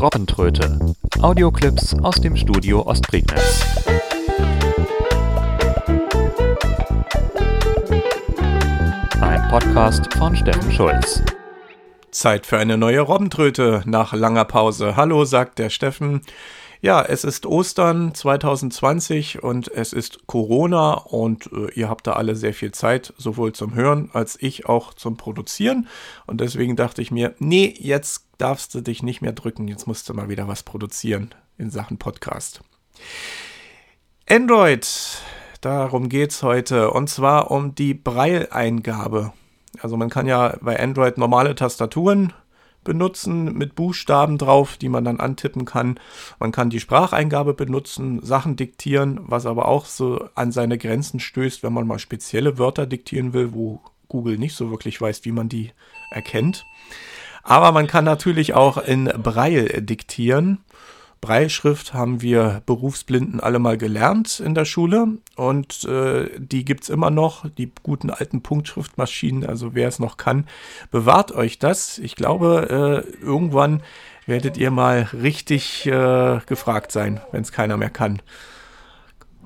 Robbentröte. Audioclips aus dem Studio Ostprignitz. Ein Podcast von Steffen Schulz. Zeit für eine neue Robbentröte nach langer Pause. Hallo, sagt der Steffen. Ja, es ist Ostern 2020 und es ist Corona und äh, ihr habt da alle sehr viel Zeit, sowohl zum Hören als ich auch zum Produzieren. Und deswegen dachte ich mir, nee, jetzt darfst du dich nicht mehr drücken, jetzt musst du mal wieder was produzieren in Sachen Podcast. Android, darum geht's heute und zwar um die Braille-Eingabe. Also man kann ja bei Android normale Tastaturen benutzen mit Buchstaben drauf, die man dann antippen kann. Man kann die Spracheingabe benutzen, Sachen diktieren, was aber auch so an seine Grenzen stößt, wenn man mal spezielle Wörter diktieren will, wo Google nicht so wirklich weiß, wie man die erkennt. Aber man kann natürlich auch in Braille diktieren. Breilschrift haben wir Berufsblinden alle mal gelernt in der Schule und äh, die gibt es immer noch, die guten alten Punktschriftmaschinen, also wer es noch kann, bewahrt euch das. Ich glaube, äh, irgendwann werdet ihr mal richtig äh, gefragt sein, wenn es keiner mehr kann.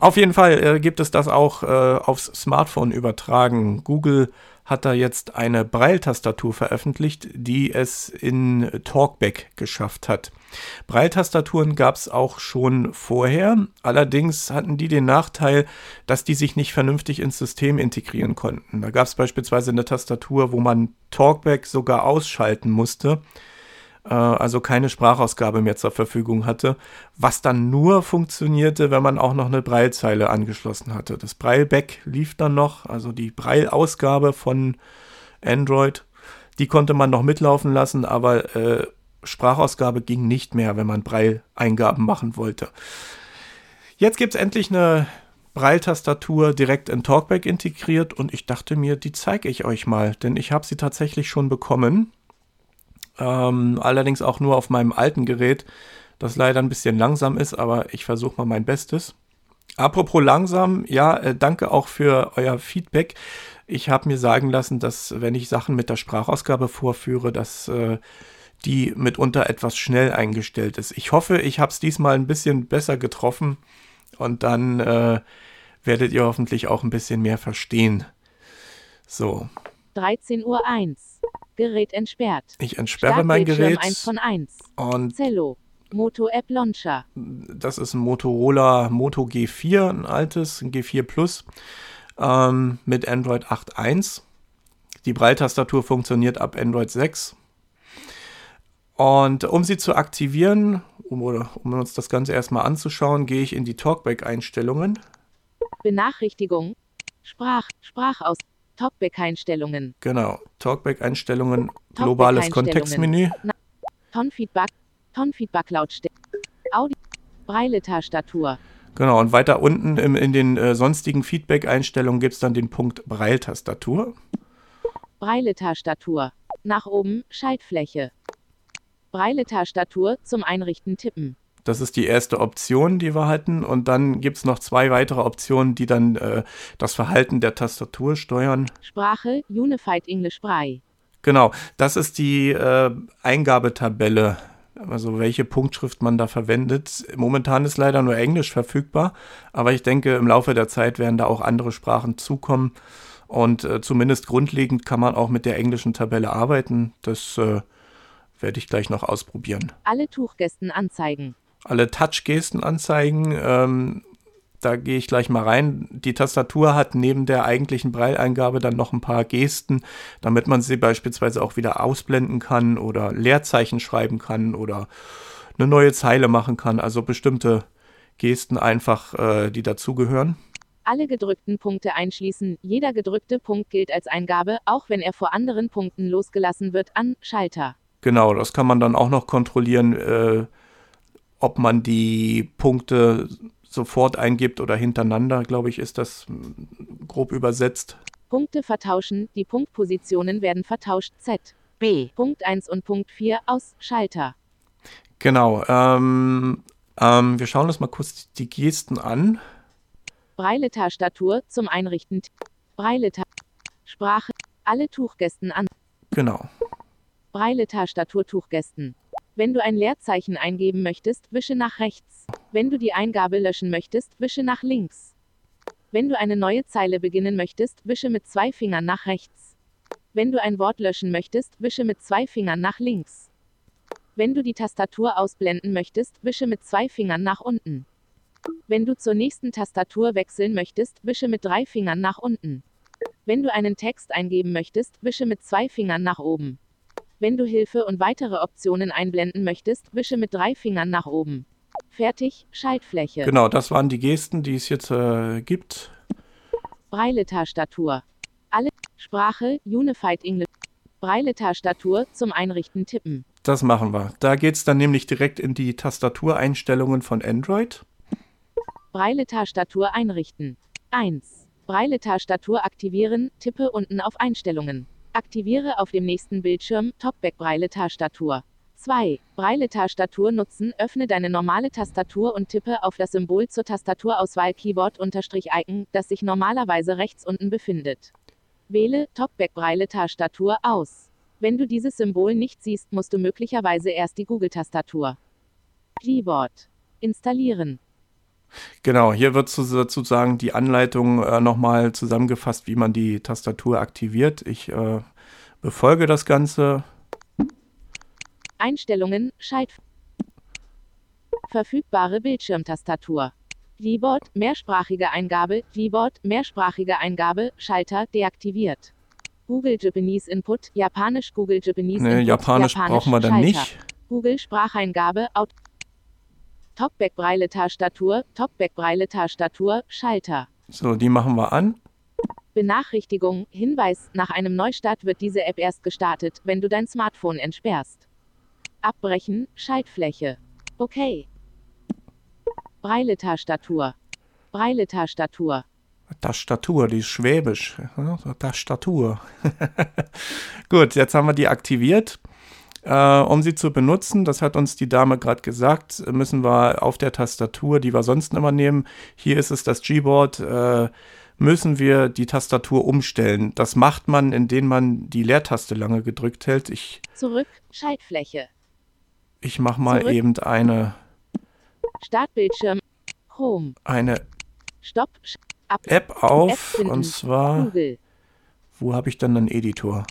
Auf jeden Fall äh, gibt es das auch äh, aufs Smartphone übertragen. Google hat da jetzt eine Braille-Tastatur veröffentlicht, die es in Talkback geschafft hat. Braille-Tastaturen gab es auch schon vorher, allerdings hatten die den Nachteil, dass die sich nicht vernünftig ins System integrieren konnten. Da gab es beispielsweise eine Tastatur, wo man Talkback sogar ausschalten musste also keine Sprachausgabe mehr zur Verfügung hatte, was dann nur funktionierte, wenn man auch noch eine Braillezeile angeschlossen hatte. Das Brailleback lief dann noch, also die Braille-Ausgabe von Android, die konnte man noch mitlaufen lassen, aber äh, Sprachausgabe ging nicht mehr, wenn man Braille-Eingaben machen wollte. Jetzt gibt es endlich eine Braille-Tastatur direkt in Talkback integriert und ich dachte mir, die zeige ich euch mal, denn ich habe sie tatsächlich schon bekommen. Ähm, allerdings auch nur auf meinem alten Gerät, das leider ein bisschen langsam ist, aber ich versuche mal mein Bestes. Apropos langsam, ja, äh, danke auch für euer Feedback. Ich habe mir sagen lassen, dass wenn ich Sachen mit der Sprachausgabe vorführe, dass äh, die mitunter etwas schnell eingestellt ist. Ich hoffe, ich habe es diesmal ein bisschen besser getroffen und dann äh, werdet ihr hoffentlich auch ein bisschen mehr verstehen. So. 13.01 Uhr. Gerät entsperrt. Ich entsperre mein Gerät. 1 von 1. Und Zello. Moto App Launcher. Das ist ein Motorola Moto G4, ein altes, ein G4 Plus ähm, mit Android 8.1. Die Breitastatur funktioniert ab Android 6. Und um sie zu aktivieren, um, um uns das Ganze erstmal anzuschauen, gehe ich in die Talkback-Einstellungen. Benachrichtigung. Sprach, Sprachaus, Talkback-Einstellungen. Genau, Talkback-Einstellungen, globales Kontextmenü. Tonfeedback, Tonfeedback Lautstärke, Audio, Braille-Tastatur. Genau, und weiter unten im, in den äh, sonstigen Feedback-Einstellungen gibt es dann den Punkt Braille-Tastatur. Braille-Tastatur. Nach oben Schaltfläche. Braille-Tastatur zum Einrichten tippen. Das ist die erste Option, die wir hatten. Und dann gibt es noch zwei weitere Optionen, die dann äh, das Verhalten der Tastatur steuern. Sprache, Unified English Braille. Genau, das ist die äh, Eingabetabelle, also welche Punktschrift man da verwendet. Momentan ist leider nur Englisch verfügbar, aber ich denke, im Laufe der Zeit werden da auch andere Sprachen zukommen. Und äh, zumindest grundlegend kann man auch mit der englischen Tabelle arbeiten. Das äh, werde ich gleich noch ausprobieren. Alle Tuchgästen anzeigen alle Touch-Gesten anzeigen. Ähm, da gehe ich gleich mal rein. Die Tastatur hat neben der eigentlichen Breileingabe dann noch ein paar Gesten, damit man sie beispielsweise auch wieder ausblenden kann oder Leerzeichen schreiben kann oder eine neue Zeile machen kann. Also bestimmte Gesten einfach, äh, die dazugehören. Alle gedrückten Punkte einschließen. Jeder gedrückte Punkt gilt als Eingabe, auch wenn er vor anderen Punkten losgelassen wird, an Schalter. Genau, das kann man dann auch noch kontrollieren. Äh, ob man die Punkte sofort eingibt oder hintereinander, glaube ich, ist das grob übersetzt. Punkte vertauschen, die Punktpositionen werden vertauscht. Z, B, Punkt 1 und Punkt 4 aus Schalter. Genau. Ähm, ähm, wir schauen uns mal kurz die Gesten an. Braille-Tastatur zum Einrichten. Braille Sprache. Alle Tuchgästen an. Genau. Braille-Tastatur Tuchgästen. Wenn du ein Leerzeichen eingeben möchtest, wische nach rechts. Wenn du die Eingabe löschen möchtest, wische nach links. Wenn du eine neue Zeile beginnen möchtest, wische mit zwei Fingern nach rechts. Wenn du ein Wort löschen möchtest, wische mit zwei Fingern nach links. Wenn du die Tastatur ausblenden möchtest, wische mit zwei Fingern nach unten. Wenn du zur nächsten Tastatur wechseln möchtest, wische mit drei Fingern nach unten. Wenn du einen Text eingeben möchtest, wische mit zwei Fingern nach oben. Wenn du Hilfe und weitere Optionen einblenden möchtest, wische mit drei Fingern nach oben. Fertig, Schaltfläche. Genau, das waren die Gesten, die es jetzt äh, gibt. Braille-Tastatur. Alle Sprache, Unified English. Braille-Tastatur zum Einrichten tippen. Das machen wir. Da geht es dann nämlich direkt in die Tastatureinstellungen von Android. Braille-Tastatur einrichten. 1. Braille-Tastatur aktivieren, tippe unten auf Einstellungen. Aktiviere auf dem nächsten Bildschirm Talkback Braille-Tastatur. 2. Braille-Tastatur nutzen, öffne deine normale Tastatur und tippe auf das Symbol zur Tastaturauswahl Keyboard-Icon, das sich normalerweise rechts unten befindet. Wähle Talkback Braille-Tastatur aus. Wenn du dieses Symbol nicht siehst, musst du möglicherweise erst die Google-Tastatur. Keyboard. Installieren. Genau, hier wird sozusagen die Anleitung äh, nochmal zusammengefasst, wie man die Tastatur aktiviert. Ich äh, befolge das Ganze. Einstellungen, Scheit. Verfügbare Bildschirmtastatur. Keyboard, mehrsprachige Eingabe, Keyboard, mehrsprachige Eingabe, Schalter, deaktiviert. Google Japanese Input, Japanisch Google Japanese nee, Input, Japanisch, Japanisch brauchen wir dann Schalter. nicht. Google Spracheingabe, Out Talkback Braille Tastatur, Talkback Braille Tastatur, Schalter. So, die machen wir an. Benachrichtigung, Hinweis, nach einem Neustart wird diese App erst gestartet, wenn du dein Smartphone entsperrst. Abbrechen, Schaltfläche. Okay. Braille Tastatur. Braille Tastatur. Tastatur, die ist schwäbisch. Tastatur. Gut, jetzt haben wir die aktiviert. Äh, um sie zu benutzen, das hat uns die Dame gerade gesagt, müssen wir auf der Tastatur, die wir sonst immer nehmen, hier ist es das Gboard, äh, müssen wir die Tastatur umstellen. Das macht man, indem man die Leertaste lange gedrückt hält. Ich, Zurück, Schaltfläche. Ich mache mal Zurück. eben eine Startbildschirm, Home. Eine Stopp, Ab, App auf App und zwar Google. Wo habe ich dann einen Editor?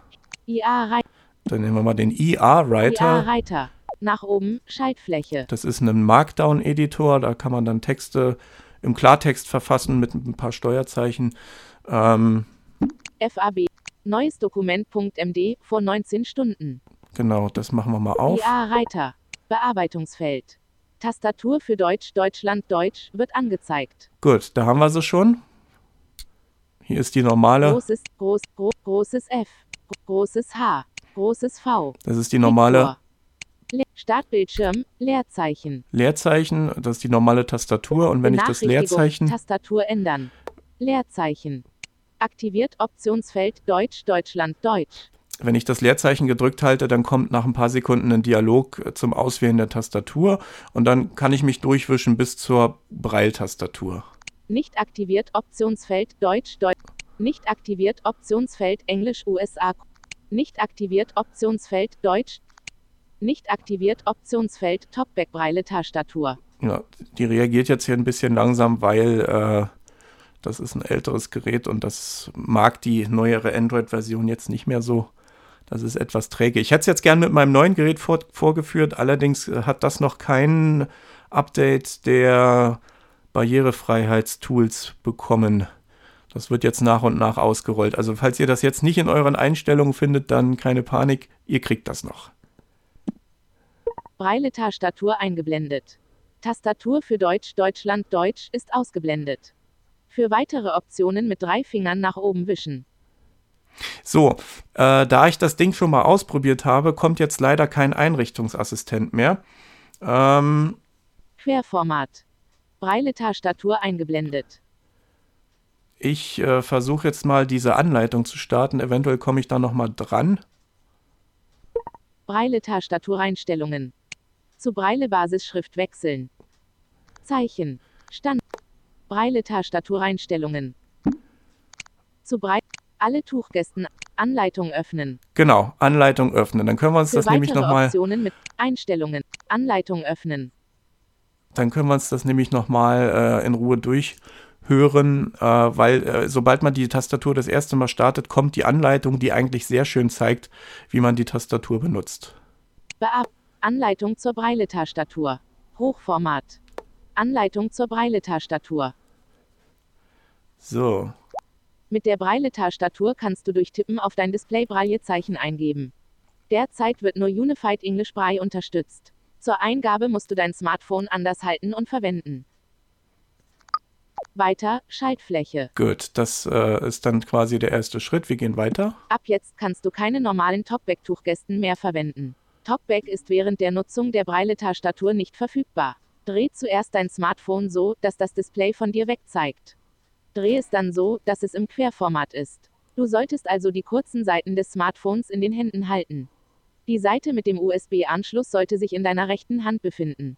IA rein. Dann nehmen wir mal den IA-Writer. IA-Writer. Nach oben, Schaltfläche. Das ist ein Markdown-Editor, da kann man dann Texte im Klartext verfassen mit ein paar Steuerzeichen. Ähm, FAB. Neues Dokument.md vor 19 Stunden. Genau, das machen wir mal auf. IA-Reiter. Bearbeitungsfeld. Tastatur für Deutsch, Deutschland, Deutsch wird angezeigt. Gut, da haben wir sie schon. Hier ist die normale. Großes, groß, groß, großes F, großes H, Großes V. Das ist die normale. Le Startbildschirm, Leerzeichen. Leerzeichen, das ist die normale Tastatur. Und wenn ich das Leerzeichen. Tastatur ändern. Leerzeichen. Aktiviert Optionsfeld Deutsch, Deutschland, Deutsch. Wenn ich das Leerzeichen gedrückt halte, dann kommt nach ein paar Sekunden ein Dialog äh, zum Auswählen der Tastatur und dann kann ich mich durchwischen bis zur Braille-Tastatur. Nicht aktiviert Optionsfeld Deutsch, Deutsch. Nicht aktiviert Optionsfeld Englisch, USA. Nicht aktiviert Optionsfeld Deutsch. Nicht aktiviert Optionsfeld Talkback Braille Tastatur. Ja, die reagiert jetzt hier ein bisschen langsam, weil äh, das ist ein älteres Gerät und das mag die neuere Android-Version jetzt nicht mehr so. Das ist etwas träge. Ich hätte es jetzt gern mit meinem neuen Gerät vor, vorgeführt, allerdings äh, hat das noch kein Update der Barrierefreiheitstools bekommen. Das wird jetzt nach und nach ausgerollt. Also falls ihr das jetzt nicht in euren Einstellungen findet, dann keine Panik, ihr kriegt das noch. Braille-Tastatur eingeblendet. Tastatur für Deutsch Deutschland Deutsch ist ausgeblendet. Für weitere Optionen mit drei Fingern nach oben wischen. So, äh, da ich das Ding schon mal ausprobiert habe, kommt jetzt leider kein Einrichtungsassistent mehr. Ähm, Querformat. Braille-Tastatur eingeblendet. Ich äh, versuche jetzt mal diese Anleitung zu starten. Eventuell komme ich da noch mal dran. Braille-Tastatureinstellungen. Zu Braille-Basisschrift wechseln. Zeichen. Stand. Braille-Tastatureinstellungen. Zu Braille. Alle Tuchgästen. Anleitung öffnen. Genau, Anleitung öffnen. Dann können wir uns Für das nämlich nochmal, Optionen mit Einstellungen. Anleitung öffnen. dann können wir uns das nämlich nochmal äh, in Ruhe durchhören, äh, weil äh, sobald man die Tastatur das erste Mal startet, kommt die Anleitung, die eigentlich sehr schön zeigt, wie man die Tastatur benutzt. Beab Anleitung zur Braille-Tastatur. Hochformat. Anleitung zur Braille-Tastatur. So, Mit der Braille-Tastatur kannst du durch Tippen auf dein Display Braillezeichen eingeben. Derzeit wird nur Unified English Braille unterstützt. Zur Eingabe musst du dein Smartphone anders halten und verwenden. Weiter, Schaltfläche. gut, das äh, ist dann quasi der erste Schritt. Wir gehen weiter. Ab jetzt kannst du keine normalen Talkback-Tuchgästen mehr verwenden. Talkback ist während der Nutzung der Braille-Tastatur nicht verfügbar. Dreh zuerst dein Smartphone so, dass das Display von dir weg zeigt. Dreh es dann so, dass es im Querformat ist. Du solltest also die kurzen Seiten des Smartphones in den Händen halten. Die Seite mit dem USB-Anschluss sollte sich in deiner rechten Hand befinden.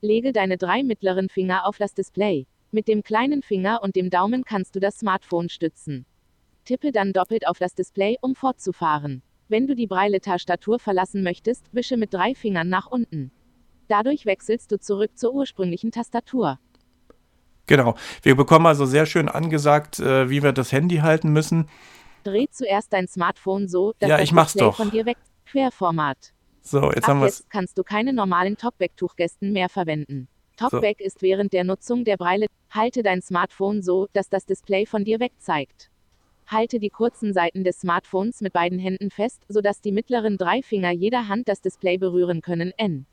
Lege deine drei mittleren Finger auf das Display. Mit dem kleinen Finger und dem Daumen kannst du das Smartphone stützen. Tippe dann doppelt auf das Display, um fortzufahren. Wenn du die Braille-Tastatur verlassen möchtest, wische mit drei Fingern nach unten. Dadurch wechselst du zurück zur ursprünglichen Tastatur. Genau, wir bekommen also sehr schön angesagt, äh, wie wir das Handy halten müssen. Dreh zuerst dein Smartphone so, dass Ja, das ich mach's Display doch. von dir weg. Querformat. So, jetzt haben Ab wir es. jetzt kannst du keine normalen Talkback-Tuchgästen mehr verwenden. Talkback ist während der Nutzung der Braille. Halte dein Smartphone so, dass das Display von dir weg zeigt. Halte die kurzen Seiten des Smartphones mit beiden Händen fest, sodass die mittleren drei Finger jeder Hand das Display berühren können. N.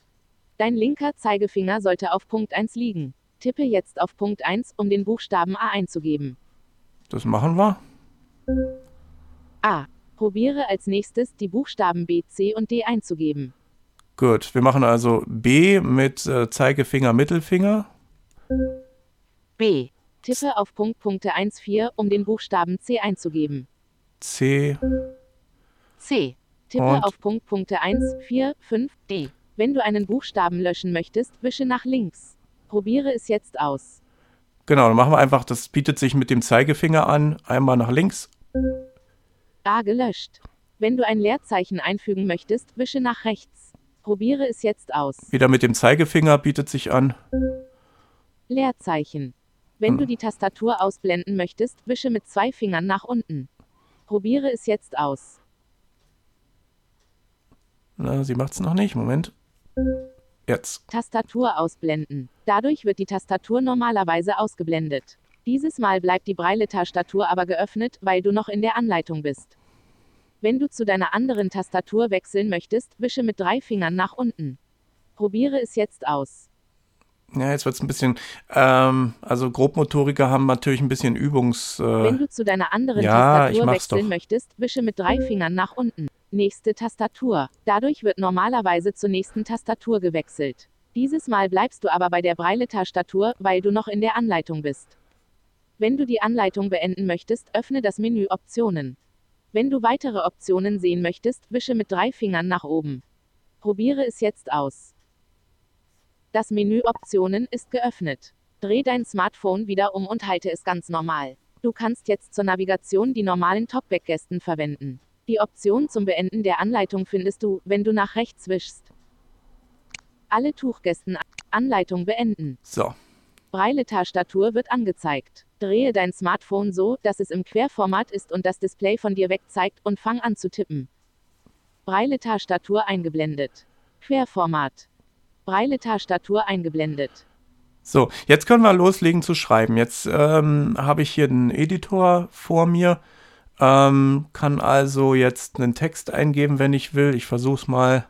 Dein linker Zeigefinger sollte auf Punkt 1 liegen. Tippe jetzt auf Punkt 1, um den Buchstaben A einzugeben. Das machen wir. A. Probiere als nächstes die Buchstaben B, C und D einzugeben. Gut, wir machen also B mit äh, Zeigefinger, Mittelfinger. B. Tippe auf Punkt Punkte 1, 4, um den Buchstaben C einzugeben. C. C. Tippe Und? auf Punkt Punkte 1, 4, 5, D. Wenn du einen Buchstaben löschen möchtest, wische nach links. Probiere es jetzt aus. Genau, dann machen wir einfach, das bietet sich mit dem Zeigefinger an. Einmal nach links. A gelöscht. Wenn du ein Leerzeichen einfügen möchtest, wische nach rechts. Probiere es jetzt aus. Wieder mit dem Zeigefinger bietet sich an. Leerzeichen. Wenn Hm. du die Tastatur ausblenden möchtest, wische mit zwei Fingern nach unten. Probiere es jetzt aus. Na, sie macht es noch nicht. Moment. Jetzt. Tastatur ausblenden. Dadurch wird die Tastatur normalerweise ausgeblendet. Dieses Mal bleibt die Braille-Tastatur aber geöffnet, weil du noch in der Anleitung bist. Wenn du zu deiner anderen Tastatur wechseln möchtest, wische mit drei Fingern nach unten. Probiere es jetzt aus. Ja, jetzt wird es ein bisschen. Ähm, also Grobmotoriker haben natürlich ein bisschen Übungs. Wenn Äh, du zu deiner anderen ja, Tastatur wechseln doch. möchtest, wische mit drei Fingern nach unten. Nächste Tastatur. Dadurch wird normalerweise zur nächsten Tastatur gewechselt. Dieses Mal bleibst du aber bei der Braille-Tastatur, weil du noch in der Anleitung bist. Wenn du die Anleitung beenden möchtest, öffne das Menü Optionen. Wenn du weitere Optionen sehen möchtest, wische mit drei Fingern nach oben. Probiere es jetzt aus. Das Menü Optionen ist geöffnet. Dreh dein Smartphone wieder um und halte es ganz normal. Du kannst jetzt zur Navigation die normalen Talkback-Gästen verwenden. Die Option zum Beenden der Anleitung findest du, wenn du nach rechts wischst. Alle Tuchgästen Anleitung beenden. so. Braille-Tastatur wird angezeigt. Drehe dein Smartphone so, dass es im Querformat ist und das Display von dir weg zeigt und fang an zu tippen. Braille-Tastatur eingeblendet. Querformat. Braille-Tastatur eingeblendet. So, jetzt können wir loslegen zu schreiben. Jetzt ähm, habe ich hier den Editor vor mir. Ähm, kann also jetzt einen Text eingeben, wenn ich will. Ich versuche es mal.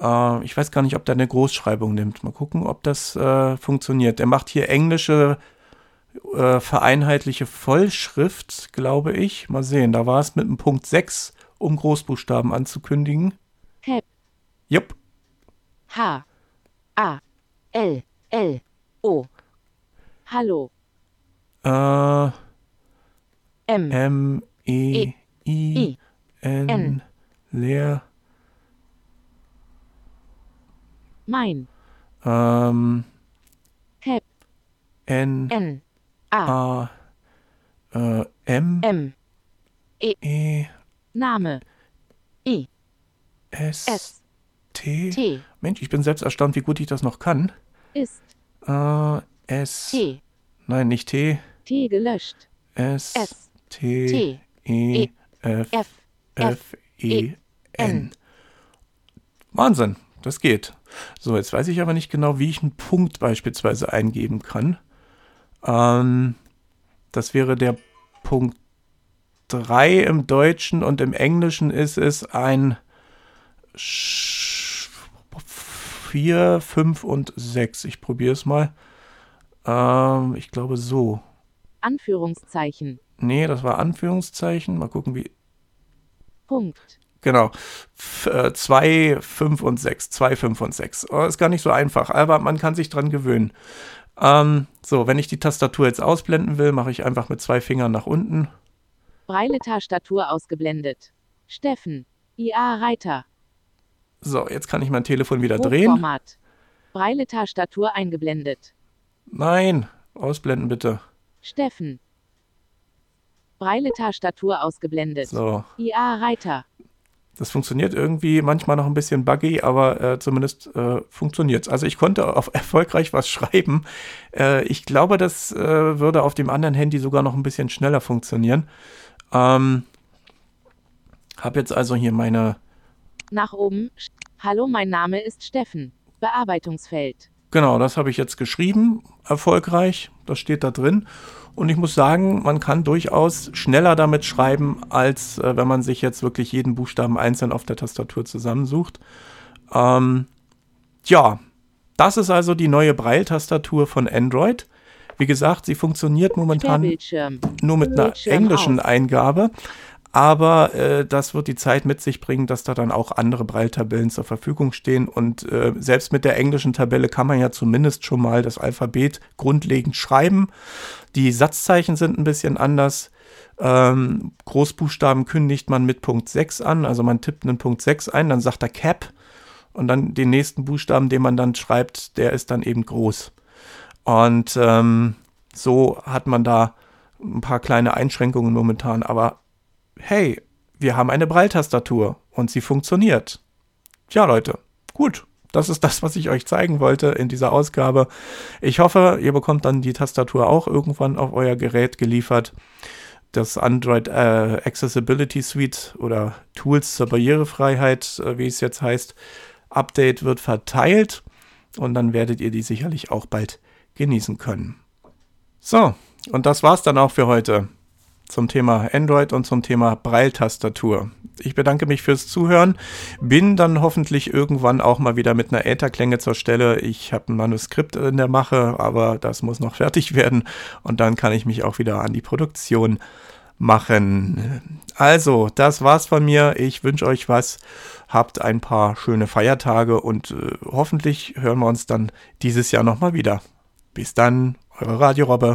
Äh, ich weiß gar nicht, ob der eine Großschreibung nimmt. Mal gucken, ob das äh, funktioniert. Er macht hier englische äh, vereinheitliche Vollschrift, glaube ich. Mal sehen, da war es mit dem Punkt 6, um Großbuchstaben anzukündigen. Cap. Jupp. H. A. L. L. O. Hallo. Äh, M. M, E, I, I. N. leer. Mein. Ähm, Cap. N, N. A. A, äh, M, M. E, Name. E. S. S. T. T. Mensch, ich bin selbst erstaunt, wie gut ich das noch kann. Ist. Äh, S. T. Nein, nicht T. T gelöscht. S. S. T. T. E. E. F. F. F. E. E. N. N. Wahnsinn, das geht. So, jetzt weiß ich aber nicht genau, wie ich einen Punkt beispielsweise eingeben kann. Ähm, das wäre der Punkt 3 im Deutschen und im Englischen ist es ein 4, 5 und 6. Ich probiere es mal. Ähm, ich glaube so. Anführungszeichen. Nee, das war Anführungszeichen. Mal gucken, wie. Punkt. Genau. 2, 5 und 6. 2, 5 und 6. Oh, ist gar nicht so einfach, aber man kann sich dran gewöhnen. Ähm, so, wenn ich die Tastatur jetzt ausblenden will, mache ich einfach mit zwei Fingern nach unten. Braille-Tastatur ausgeblendet. Steffen. IA Reiter. So, jetzt kann ich mein Telefon wieder drehen. Hochformat. Braille-Tastatur eingeblendet. Nein, ausblenden bitte. Steffen. Braille-Tastatur ausgeblendet. So, IA Reiter. Das funktioniert irgendwie manchmal noch ein bisschen buggy, aber äh, zumindest äh, funktioniert Also ich konnte auf erfolgreich was schreiben. Äh, ich glaube, das äh, würde auf dem anderen Handy sogar noch ein bisschen schneller funktionieren. Ähm, habe jetzt also hier meine Nach oben. Hallo, mein Name ist Steffen. Bearbeitungsfeld. Genau, das habe ich jetzt geschrieben, erfolgreich. Das steht da drin. Und ich muss sagen, man kann durchaus schneller damit schreiben, als äh, wenn man sich jetzt wirklich jeden Buchstaben einzeln auf der Tastatur zusammensucht. Ähm, ja, das ist also die neue Braille-Tastatur von Android. Wie gesagt, sie funktioniert momentan nur mit einer englischen. Eingabe. Aber äh, das wird die Zeit mit sich bringen, dass da dann auch andere Braille-Tabellen zur Verfügung stehen. Und äh, selbst mit der englischen Tabelle kann man ja zumindest schon mal das Alphabet grundlegend schreiben. Die Satzzeichen sind ein bisschen anders. Ähm, Großbuchstaben kündigt man mit Punkt 6 an. Also man tippt einen Punkt 6 ein, dann sagt er Cap. Und dann den nächsten Buchstaben, den man dann schreibt, der ist dann eben groß. Und ähm, so hat man da ein paar kleine Einschränkungen momentan. Aber hey, wir haben eine Braille-Tastatur und sie funktioniert. Tja, Leute, gut. Das ist das, was ich euch zeigen wollte in dieser Ausgabe. Ich hoffe, ihr bekommt dann die Tastatur auch irgendwann auf euer Gerät geliefert. Das Android äh, Accessibility Suite oder Tools zur Barrierefreiheit, äh, wie es jetzt heißt, Update wird verteilt und dann werdet ihr die sicherlich auch bald genießen können. So, und das war's dann auch für heute zum Thema Android und zum Thema Braille-Tastatur. Ich bedanke mich fürs Zuhören. Bin dann hoffentlich irgendwann auch mal wieder mit einer Ätherklänge zur Stelle. Ich habe ein Manuskript in der Mache, aber das muss noch fertig werden und dann kann ich mich auch wieder an die Produktion machen. Also, das war's von mir. Ich wünsche euch was. Habt ein paar schöne Feiertage und äh, hoffentlich hören wir uns dann dieses Jahr nochmal wieder. Bis dann, eure Radiorobbe.